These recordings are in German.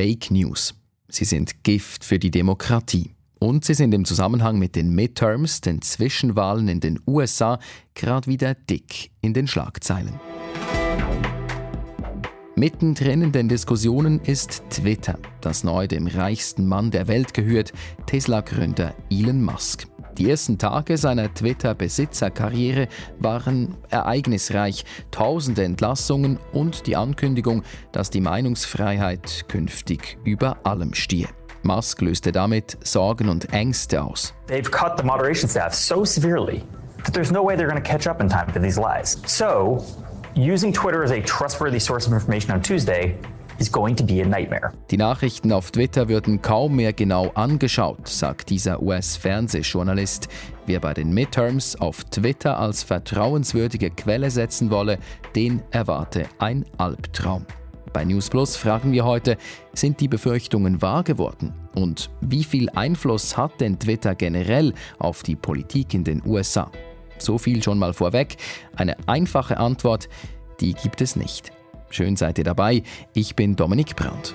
Fake News. Sie sind Gift für die Demokratie. Und sie sind im Zusammenhang mit den Midterms, den Zwischenwahlen in den USA, gerade wieder dick in den Schlagzeilen. Mittendrin in den Diskussionen ist Twitter, das neu dem reichsten Mann der Welt gehört, Tesla-Gründer Elon Musk. Die ersten Tage seiner Twitter-Besitzerkarriere waren ereignisreich. Tausende Entlassungen und die Ankündigung, dass die Meinungsfreiheit künftig über allem stehe. Musk löste damit Sorgen und Ängste aus. They've cut the moderation staff so severely that there's no way they're going to catch up in time to these lies. So, using Twitter as a trustworthy source of information on Tuesday Die Nachrichten auf Twitter würden kaum mehr genau angeschaut, sagt dieser US-Fernsehjournalist. Wer bei den Midterms auf Twitter als vertrauenswürdige Quelle setzen wolle, den erwarte ein Albtraum. Bei News Plus fragen wir heute, sind die Befürchtungen wahr geworden? Und wie viel Einfluss hat denn Twitter generell auf die Politik in den USA? So viel schon mal vorweg. Eine einfache Antwort, die gibt es nicht. Schön seid ihr dabei. Ich bin Dominik Brandt.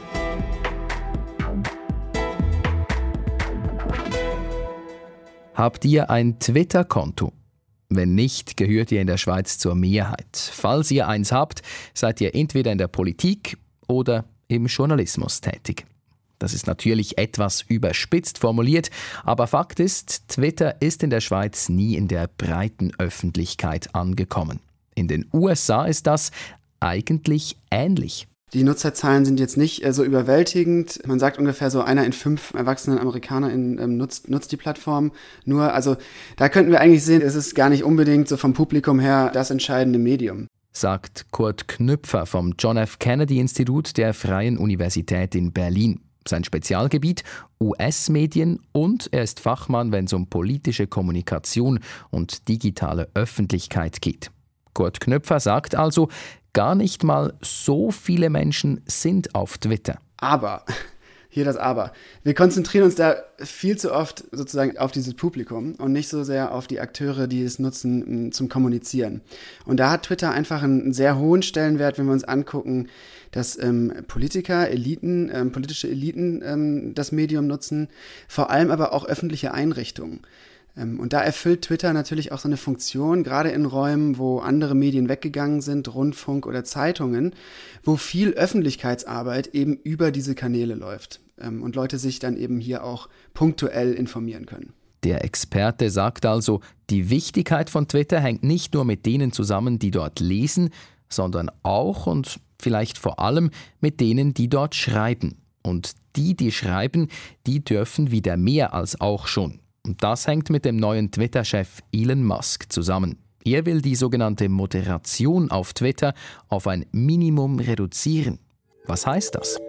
Habt ihr ein Twitter-Konto? Wenn nicht, gehört ihr in der Schweiz zur Mehrheit. Falls ihr eins habt, seid ihr entweder in der Politik oder im Journalismus tätig. Das ist natürlich etwas überspitzt formuliert, aber Fakt ist, Twitter ist in der Schweiz nie in der breiten Öffentlichkeit angekommen. In den USA ist das eigentlich ähnlich. Die Nutzerzahlen sind jetzt nicht äh, so überwältigend. Man sagt ungefähr so, einer in fünf erwachsenen AmerikanerInnen ähm, nutzt, nutzt die Plattform. Nur, also da könnten wir eigentlich sehen, es ist gar nicht unbedingt so vom Publikum her das entscheidende Medium. Sagt Kurt Knüpfer vom John F. Kennedy Institut der Freien Universität in Berlin. Sein Spezialgebiet US-Medien und er ist Fachmann, wenn es um politische Kommunikation und digitale Öffentlichkeit geht. Kurt Knöpfer sagt also, gar nicht mal so viele Menschen sind auf Twitter. Aber, hier das Aber. Wir konzentrieren uns da viel zu oft sozusagen auf dieses Publikum und nicht so sehr auf die Akteure, die es nutzen zum Kommunizieren. Und da hat Twitter einfach einen sehr hohen Stellenwert, wenn wir uns angucken, dass ähm, Politiker, Eliten, ähm, politische Eliten ähm, das Medium nutzen, vor allem aber auch öffentliche Einrichtungen. Ähm, und da erfüllt Twitter natürlich auch so eine Funktion, gerade in Räumen, wo andere Medien weggegangen sind, Rundfunk oder Zeitungen, wo viel Öffentlichkeitsarbeit eben über diese Kanäle läuft ähm, und Leute sich dann eben hier auch punktuell informieren können. Der Experte sagt also, die Wichtigkeit von Twitter hängt nicht nur mit denen zusammen, die dort lesen, sondern auch und vielleicht vor allem mit denen, die dort schreiben. Und die, die schreiben, die dürfen wieder mehr als auch schon. Und das hängt mit dem neuen Twitter-Chef Elon Musk zusammen. Er will die sogenannte Moderation auf Twitter auf ein Minimum reduzieren. Was heißt das?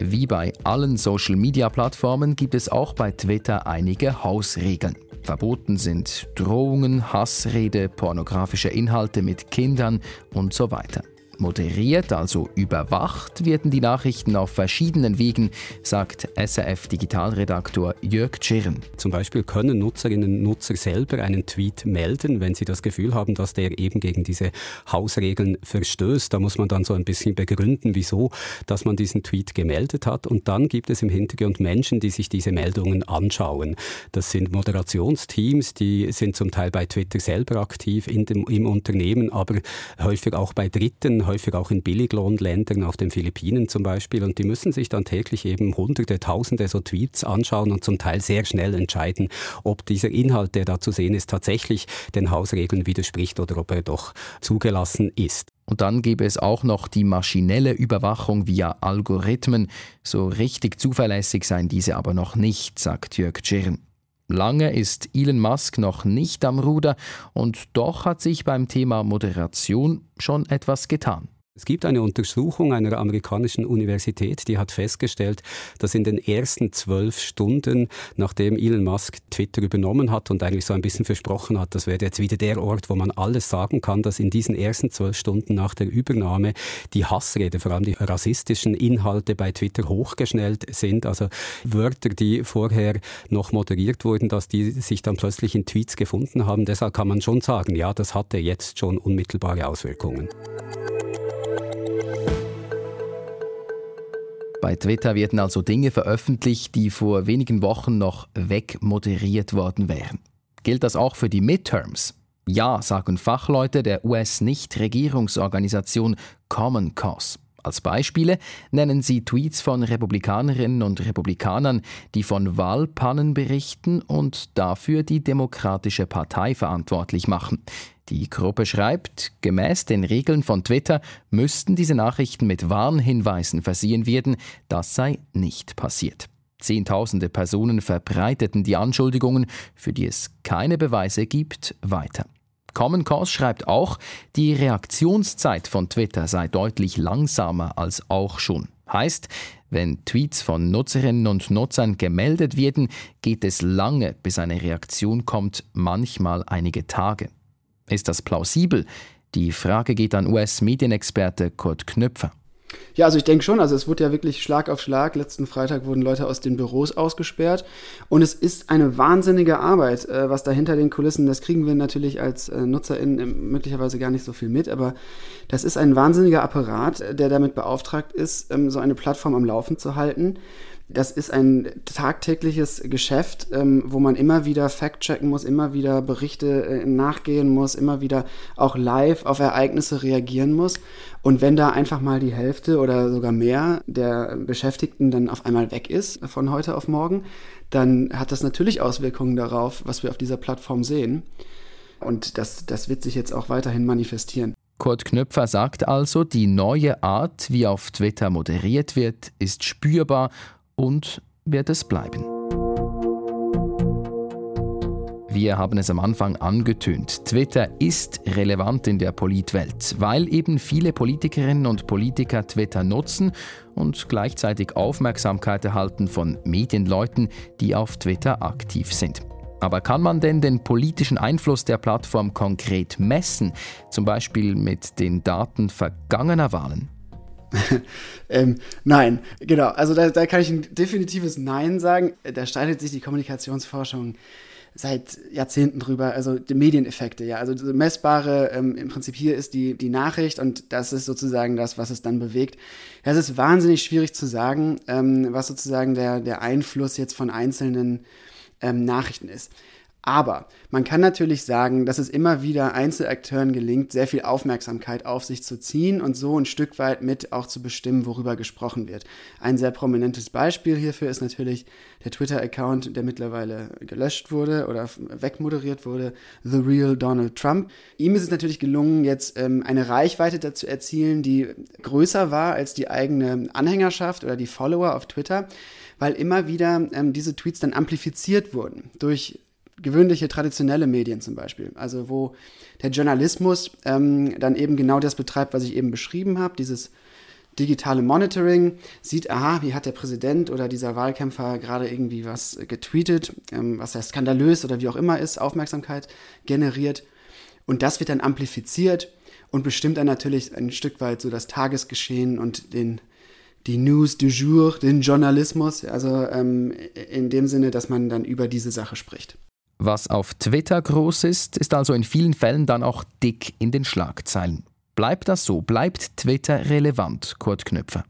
Wie bei allen Social-Media-Plattformen gibt es auch bei Twitter einige Hausregeln. Verboten sind Drohungen, Hassrede, pornografische Inhalte mit Kindern und so weiter. Moderiert, also überwacht, werden die Nachrichten auf verschiedenen Wegen, sagt SRF-Digitalredaktor Jörg Tschirn. Zum Beispiel können Nutzerinnen und Nutzer selber einen Tweet melden, wenn sie das Gefühl haben, dass der eben gegen diese Hausregeln verstößt. Da muss man dann so ein bisschen begründen, wieso, dass man diesen Tweet gemeldet hat. Und dann gibt es im Hintergrund Menschen, die sich diese Meldungen anschauen. Das sind Moderationsteams, die sind zum Teil bei Twitter selber aktiv in dem, im Unternehmen, aber häufig auch bei Dritten häufig auch in Billiglohnländern, auf den Philippinen zum Beispiel. Und die müssen sich dann täglich eben hunderte, tausende so Tweets anschauen und zum Teil sehr schnell entscheiden, ob dieser Inhalt, der da zu sehen ist, tatsächlich den Hausregeln widerspricht oder ob er doch zugelassen ist. Und dann gäbe es auch noch die maschinelle Überwachung via Algorithmen. So richtig zuverlässig seien diese aber noch nicht, sagt Jörg Tschirn. Lange ist Elon Musk noch nicht am Ruder und doch hat sich beim Thema Moderation schon etwas getan. Es gibt eine Untersuchung einer amerikanischen Universität, die hat festgestellt, dass in den ersten zwölf Stunden, nachdem Elon Musk Twitter übernommen hat und eigentlich so ein bisschen versprochen hat, das wäre jetzt wieder der Ort, wo man alles sagen kann, dass in diesen ersten zwölf Stunden nach der Übernahme die Hassrede, vor allem die rassistischen Inhalte bei Twitter hochgeschnellt sind. Also Wörter, die vorher noch moderiert wurden, dass die sich dann plötzlich in Tweets gefunden haben. Deshalb kann man schon sagen, ja, das hatte jetzt schon unmittelbare Auswirkungen. Bei Twitter werden also Dinge veröffentlicht, die vor wenigen Wochen noch wegmoderiert worden wären. Gilt das auch für die Midterms? Ja, sagen Fachleute der US-Nichtregierungsorganisation Common Cause. Als Beispiele nennen sie Tweets von Republikanerinnen und Republikanern, die von Wahlpannen berichten und dafür die Demokratische Partei verantwortlich machen. Die Gruppe schreibt, gemäß den Regeln von Twitter müssten diese Nachrichten mit Warnhinweisen versehen werden. Das sei nicht passiert. Zehntausende Personen verbreiteten die Anschuldigungen, für die es keine Beweise gibt, weiter. Common Cause schreibt auch, die Reaktionszeit von Twitter sei deutlich langsamer als auch schon. Heißt, wenn Tweets von Nutzerinnen und Nutzern gemeldet werden, geht es lange, bis eine Reaktion kommt, manchmal einige Tage. Ist das plausibel? Die Frage geht an US-Medienexperte Kurt Knüpfer. Ja, also ich denke schon, also es wurde ja wirklich Schlag auf Schlag. Letzten Freitag wurden Leute aus den Büros ausgesperrt. Und es ist eine wahnsinnige Arbeit, äh, was da hinter den Kulissen, das kriegen wir natürlich als äh, NutzerInnen möglicherweise gar nicht so viel mit, aber das ist ein wahnsinniger Apparat, der damit beauftragt ist, ähm, so eine Plattform am Laufen zu halten. Das ist ein tagtägliches Geschäft, ähm, wo man immer wieder fact-checken muss, immer wieder Berichte äh, nachgehen muss, immer wieder auch live auf Ereignisse reagieren muss. Und wenn da einfach mal die Hälfte oder sogar mehr der Beschäftigten dann auf einmal weg ist von heute auf morgen, dann hat das natürlich Auswirkungen darauf, was wir auf dieser Plattform sehen. Und das, das wird sich jetzt auch weiterhin manifestieren. Kurt Knöpfer sagt also, die neue Art, wie auf Twitter moderiert wird, ist spürbar und wird es bleiben. Wir haben es am Anfang angetönt. Twitter ist relevant in der Politwelt, weil eben viele Politikerinnen und Politiker Twitter nutzen und gleichzeitig Aufmerksamkeit erhalten von Medienleuten, die auf Twitter aktiv sind. Aber kann man denn den politischen Einfluss der Plattform konkret messen, zum Beispiel mit den Daten vergangener Wahlen? ähm, nein, genau. Also da, da, kann ich ein definitives Nein sagen. Da streitet sich die Kommunikationsforschung seit Jahrzehnten drüber. Also die Medieneffekte, ja. Also messbare, ähm, im Prinzip hier ist die, die Nachricht und das ist sozusagen das, was es dann bewegt. Es ist wahnsinnig schwierig zu sagen, ähm, was sozusagen der, der Einfluss jetzt von einzelnen ähm, Nachrichten ist. Aber man kann natürlich sagen, dass es immer wieder Einzelakteuren gelingt, sehr viel Aufmerksamkeit auf sich zu ziehen und so ein Stück weit mit auch zu bestimmen, worüber gesprochen wird. Ein sehr prominentes Beispiel hierfür ist natürlich der Twitter-Account, der mittlerweile gelöscht wurde oder wegmoderiert wurde, The Real Donald Trump. Ihm ist es natürlich gelungen, jetzt ähm, eine Reichweite dazu erzielen, die größer war als die eigene Anhängerschaft oder die Follower auf Twitter weil immer wieder ähm, diese Tweets dann amplifiziert wurden durch gewöhnliche traditionelle Medien zum Beispiel, also wo der Journalismus ähm, dann eben genau das betreibt, was ich eben beschrieben habe, dieses digitale Monitoring, sieht, aha, wie hat der Präsident oder dieser Wahlkämpfer gerade irgendwie was getweetet, ähm, was ja skandalös oder wie auch immer ist, Aufmerksamkeit generiert. Und das wird dann amplifiziert und bestimmt dann natürlich ein Stück weit so das Tagesgeschehen und den, die News du jour, den Journalismus, also ähm, in dem Sinne, dass man dann über diese Sache spricht. Was auf Twitter groß ist, ist also in vielen Fällen dann auch dick in den Schlagzeilen. Bleibt das so? Bleibt Twitter relevant, Kurt Knöpfer?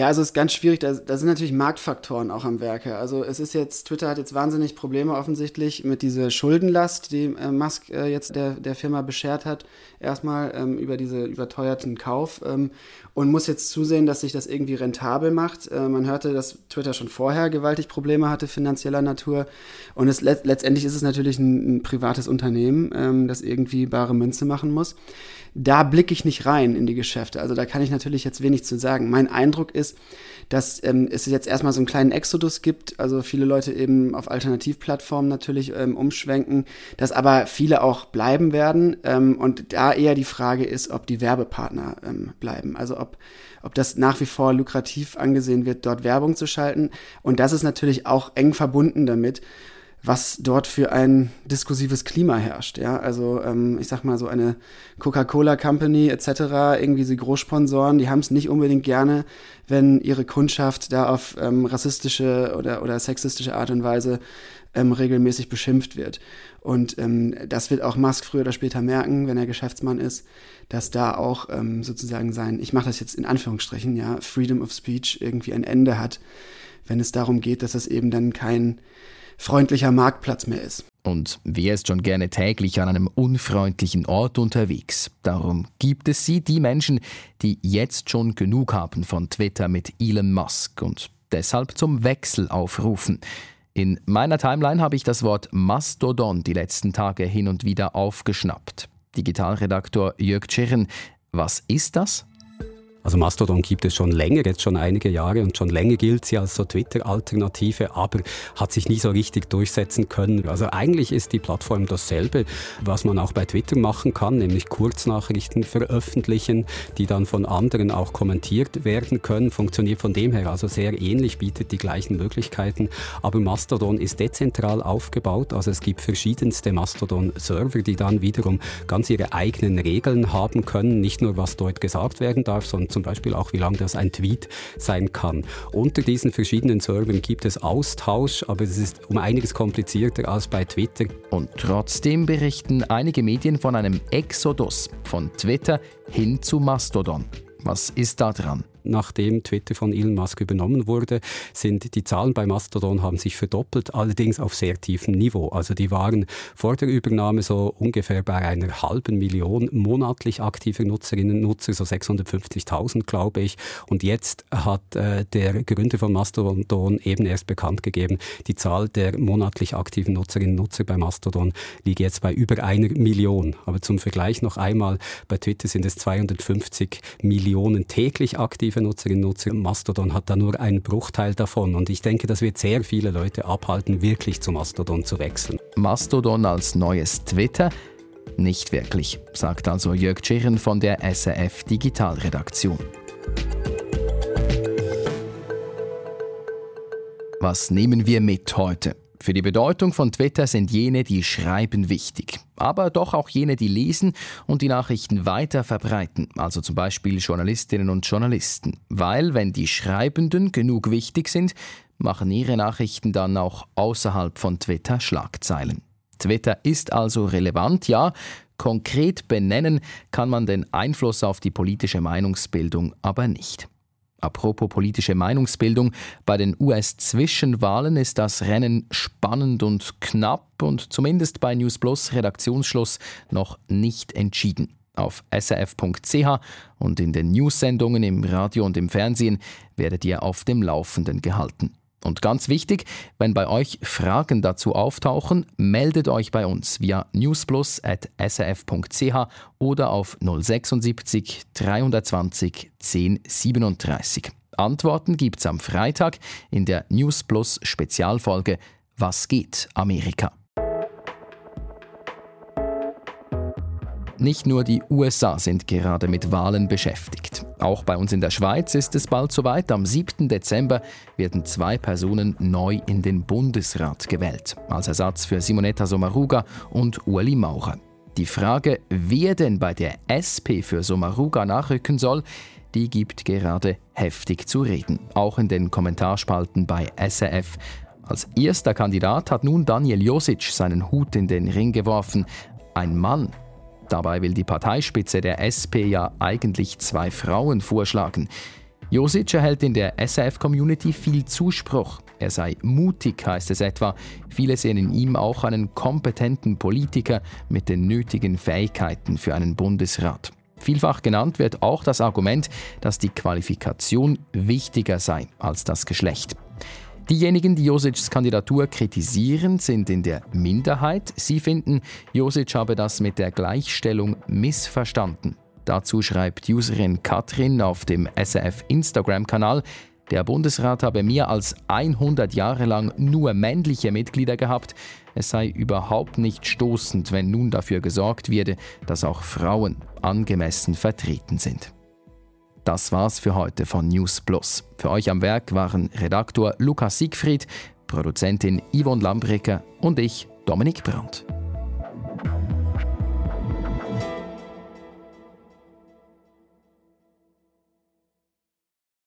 Ja, also es ist ganz schwierig. Da, da, sind natürlich Marktfaktoren auch am Werke. Also es ist jetzt, Twitter hat jetzt wahnsinnig Probleme offensichtlich mit dieser Schuldenlast, die äh, Musk äh, jetzt der, der Firma beschert hat, erstmal ähm, über diese überteuerten Kauf ähm, und muss jetzt zusehen, dass sich das irgendwie rentabel macht. Äh, man hörte, dass Twitter schon vorher gewaltig Probleme hatte, finanzieller Natur. Und es, let, letztendlich ist es natürlich ein, ein privates Unternehmen, ähm, das irgendwie bare Münze machen muss da blicke ich nicht rein in die Geschäfte. Also da kann ich natürlich jetzt wenig zu sagen. Mein Eindruck ist, dass ähm, es jetzt erstmal so einen kleinen Exodus gibt, also viele Leute eben auf Alternativplattformen natürlich ähm, umschwenken, dass aber viele auch bleiben werden ähm, und da eher die Frage ist, ob die Werbepartner ähm, bleiben, also ob ob das nach wie vor lukrativ angesehen wird, dort Werbung zu schalten. Und das ist natürlich auch eng verbunden damit, was dort für ein diskursives Klima herrscht. Ja, also ähm, ich sag mal so eine Coca-Cola Company etc. Irgendwie sie Großsponsoren, die haben es nicht unbedingt gerne, wenn ihre Kundschaft da auf ähm, rassistische oder oder sexistische Art und Weise ähm, regelmäßig beschimpft wird. Und ähm, das wird auch Musk früher oder später merken, wenn er Geschäftsmann ist, dass da auch ähm, sozusagen sein, ich mache das jetzt in Anführungsstrichen, ja, Freedom of Speech irgendwie ein Ende hat, wenn es darum geht, dass es eben dann kein freundlicher Marktplatz mehr ist. Und wer ist schon gerne täglich an einem unfreundlichen Ort unterwegs? Darum gibt es sie, die Menschen, die jetzt schon genug haben von Twitter mit Elon Musk und deshalb zum Wechsel aufrufen. In meiner Timeline habe ich das Wort Mastodon die letzten Tage hin und wieder aufgeschnappt. Digitalredaktor Jörg Tschirren, was ist das? Also Mastodon gibt es schon länger, jetzt schon einige Jahre und schon länger gilt sie als so Twitter-Alternative, aber hat sich nie so richtig durchsetzen können. Also eigentlich ist die Plattform dasselbe, was man auch bei Twitter machen kann, nämlich Kurznachrichten veröffentlichen, die dann von anderen auch kommentiert werden können. Funktioniert von dem her also sehr ähnlich, bietet die gleichen Möglichkeiten. Aber Mastodon ist dezentral aufgebaut, also es gibt verschiedenste Mastodon-Server, die dann wiederum ganz ihre eigenen Regeln haben können, nicht nur was dort gesagt werden darf, sondern zum Beispiel auch, wie lang das ein Tweet sein kann. Unter diesen verschiedenen Servern gibt es Austausch, aber es ist um einiges komplizierter als bei Twitter. Und trotzdem berichten einige Medien von einem Exodus von Twitter hin zu Mastodon. Was ist da dran? Nachdem Twitter von Elon Musk übernommen wurde, sind die Zahlen bei Mastodon haben sich verdoppelt, allerdings auf sehr tiefem Niveau. Also die waren vor der Übernahme so ungefähr bei einer halben Million monatlich aktiver Nutzerinnen und Nutzer, so 650.000 glaube ich. Und jetzt hat äh, der Gründer von Mastodon eben erst bekannt gegeben, die Zahl der monatlich aktiven Nutzerinnen und Nutzer bei Mastodon liegt jetzt bei über einer Million. Aber zum Vergleich noch einmal, bei Twitter sind es 250 Millionen täglich aktiv aktive Nutzerinnen und Nutzer. Mastodon hat da nur einen Bruchteil davon. Und ich denke, das wird sehr viele Leute abhalten, wirklich zu Mastodon zu wechseln. Mastodon als neues Twitter? Nicht wirklich, sagt also Jörg Tschirren von der SRF Digitalredaktion. Was nehmen wir mit heute? Für die Bedeutung von Twitter sind jene, die schreiben, wichtig. Aber doch auch jene, die lesen und die Nachrichten weiter verbreiten, also zum Beispiel Journalistinnen und Journalisten. Weil, wenn die Schreibenden genug wichtig sind, machen ihre Nachrichten dann auch außerhalb von Twitter Schlagzeilen. Twitter ist also relevant, ja, konkret benennen kann man den Einfluss auf die politische Meinungsbildung aber nicht. Apropos politische Meinungsbildung, bei den US-Zwischenwahlen ist das Rennen spannend und knapp und zumindest bei News Plus Redaktionsschluss noch nicht entschieden. Auf srf.ch und in den News-Sendungen im Radio und im Fernsehen werdet ihr auf dem Laufenden gehalten. Und ganz wichtig, wenn bei euch Fragen dazu auftauchen, meldet euch bei uns via newsplus.srf.ch oder auf 076 320 1037. Antworten gibt's am Freitag in der Newsplus Spezialfolge Was geht Amerika? Nicht nur die USA sind gerade mit Wahlen beschäftigt. Auch bei uns in der Schweiz ist es bald soweit. Am 7. Dezember werden zwei Personen neu in den Bundesrat gewählt, als Ersatz für Simonetta Sommaruga und Ueli Maurer. Die Frage, wer denn bei der SP für Sommaruga nachrücken soll, die gibt gerade heftig zu reden, auch in den Kommentarspalten bei SRF. Als erster Kandidat hat nun Daniel Josic seinen Hut in den Ring geworfen. Ein Mann, Dabei will die Parteispitze der SP ja eigentlich zwei Frauen vorschlagen. Josic erhält in der SAF-Community viel Zuspruch. Er sei mutig, heißt es etwa. Viele sehen in ihm auch einen kompetenten Politiker mit den nötigen Fähigkeiten für einen Bundesrat. Vielfach genannt wird auch das Argument, dass die Qualifikation wichtiger sei als das Geschlecht. Diejenigen, die Josics Kandidatur kritisieren, sind in der Minderheit. Sie finden, Josic habe das mit der Gleichstellung missverstanden. Dazu schreibt Userin Katrin auf dem SRF Instagram-Kanal, der Bundesrat habe mehr als 100 Jahre lang nur männliche Mitglieder gehabt. Es sei überhaupt nicht stoßend, wenn nun dafür gesorgt werde, dass auch Frauen angemessen vertreten sind. Das war's für heute von News Plus. Für euch am Werk waren Redaktor Lukas Siegfried, Produzentin Yvonne Lambrecker und ich, Dominik Brandt.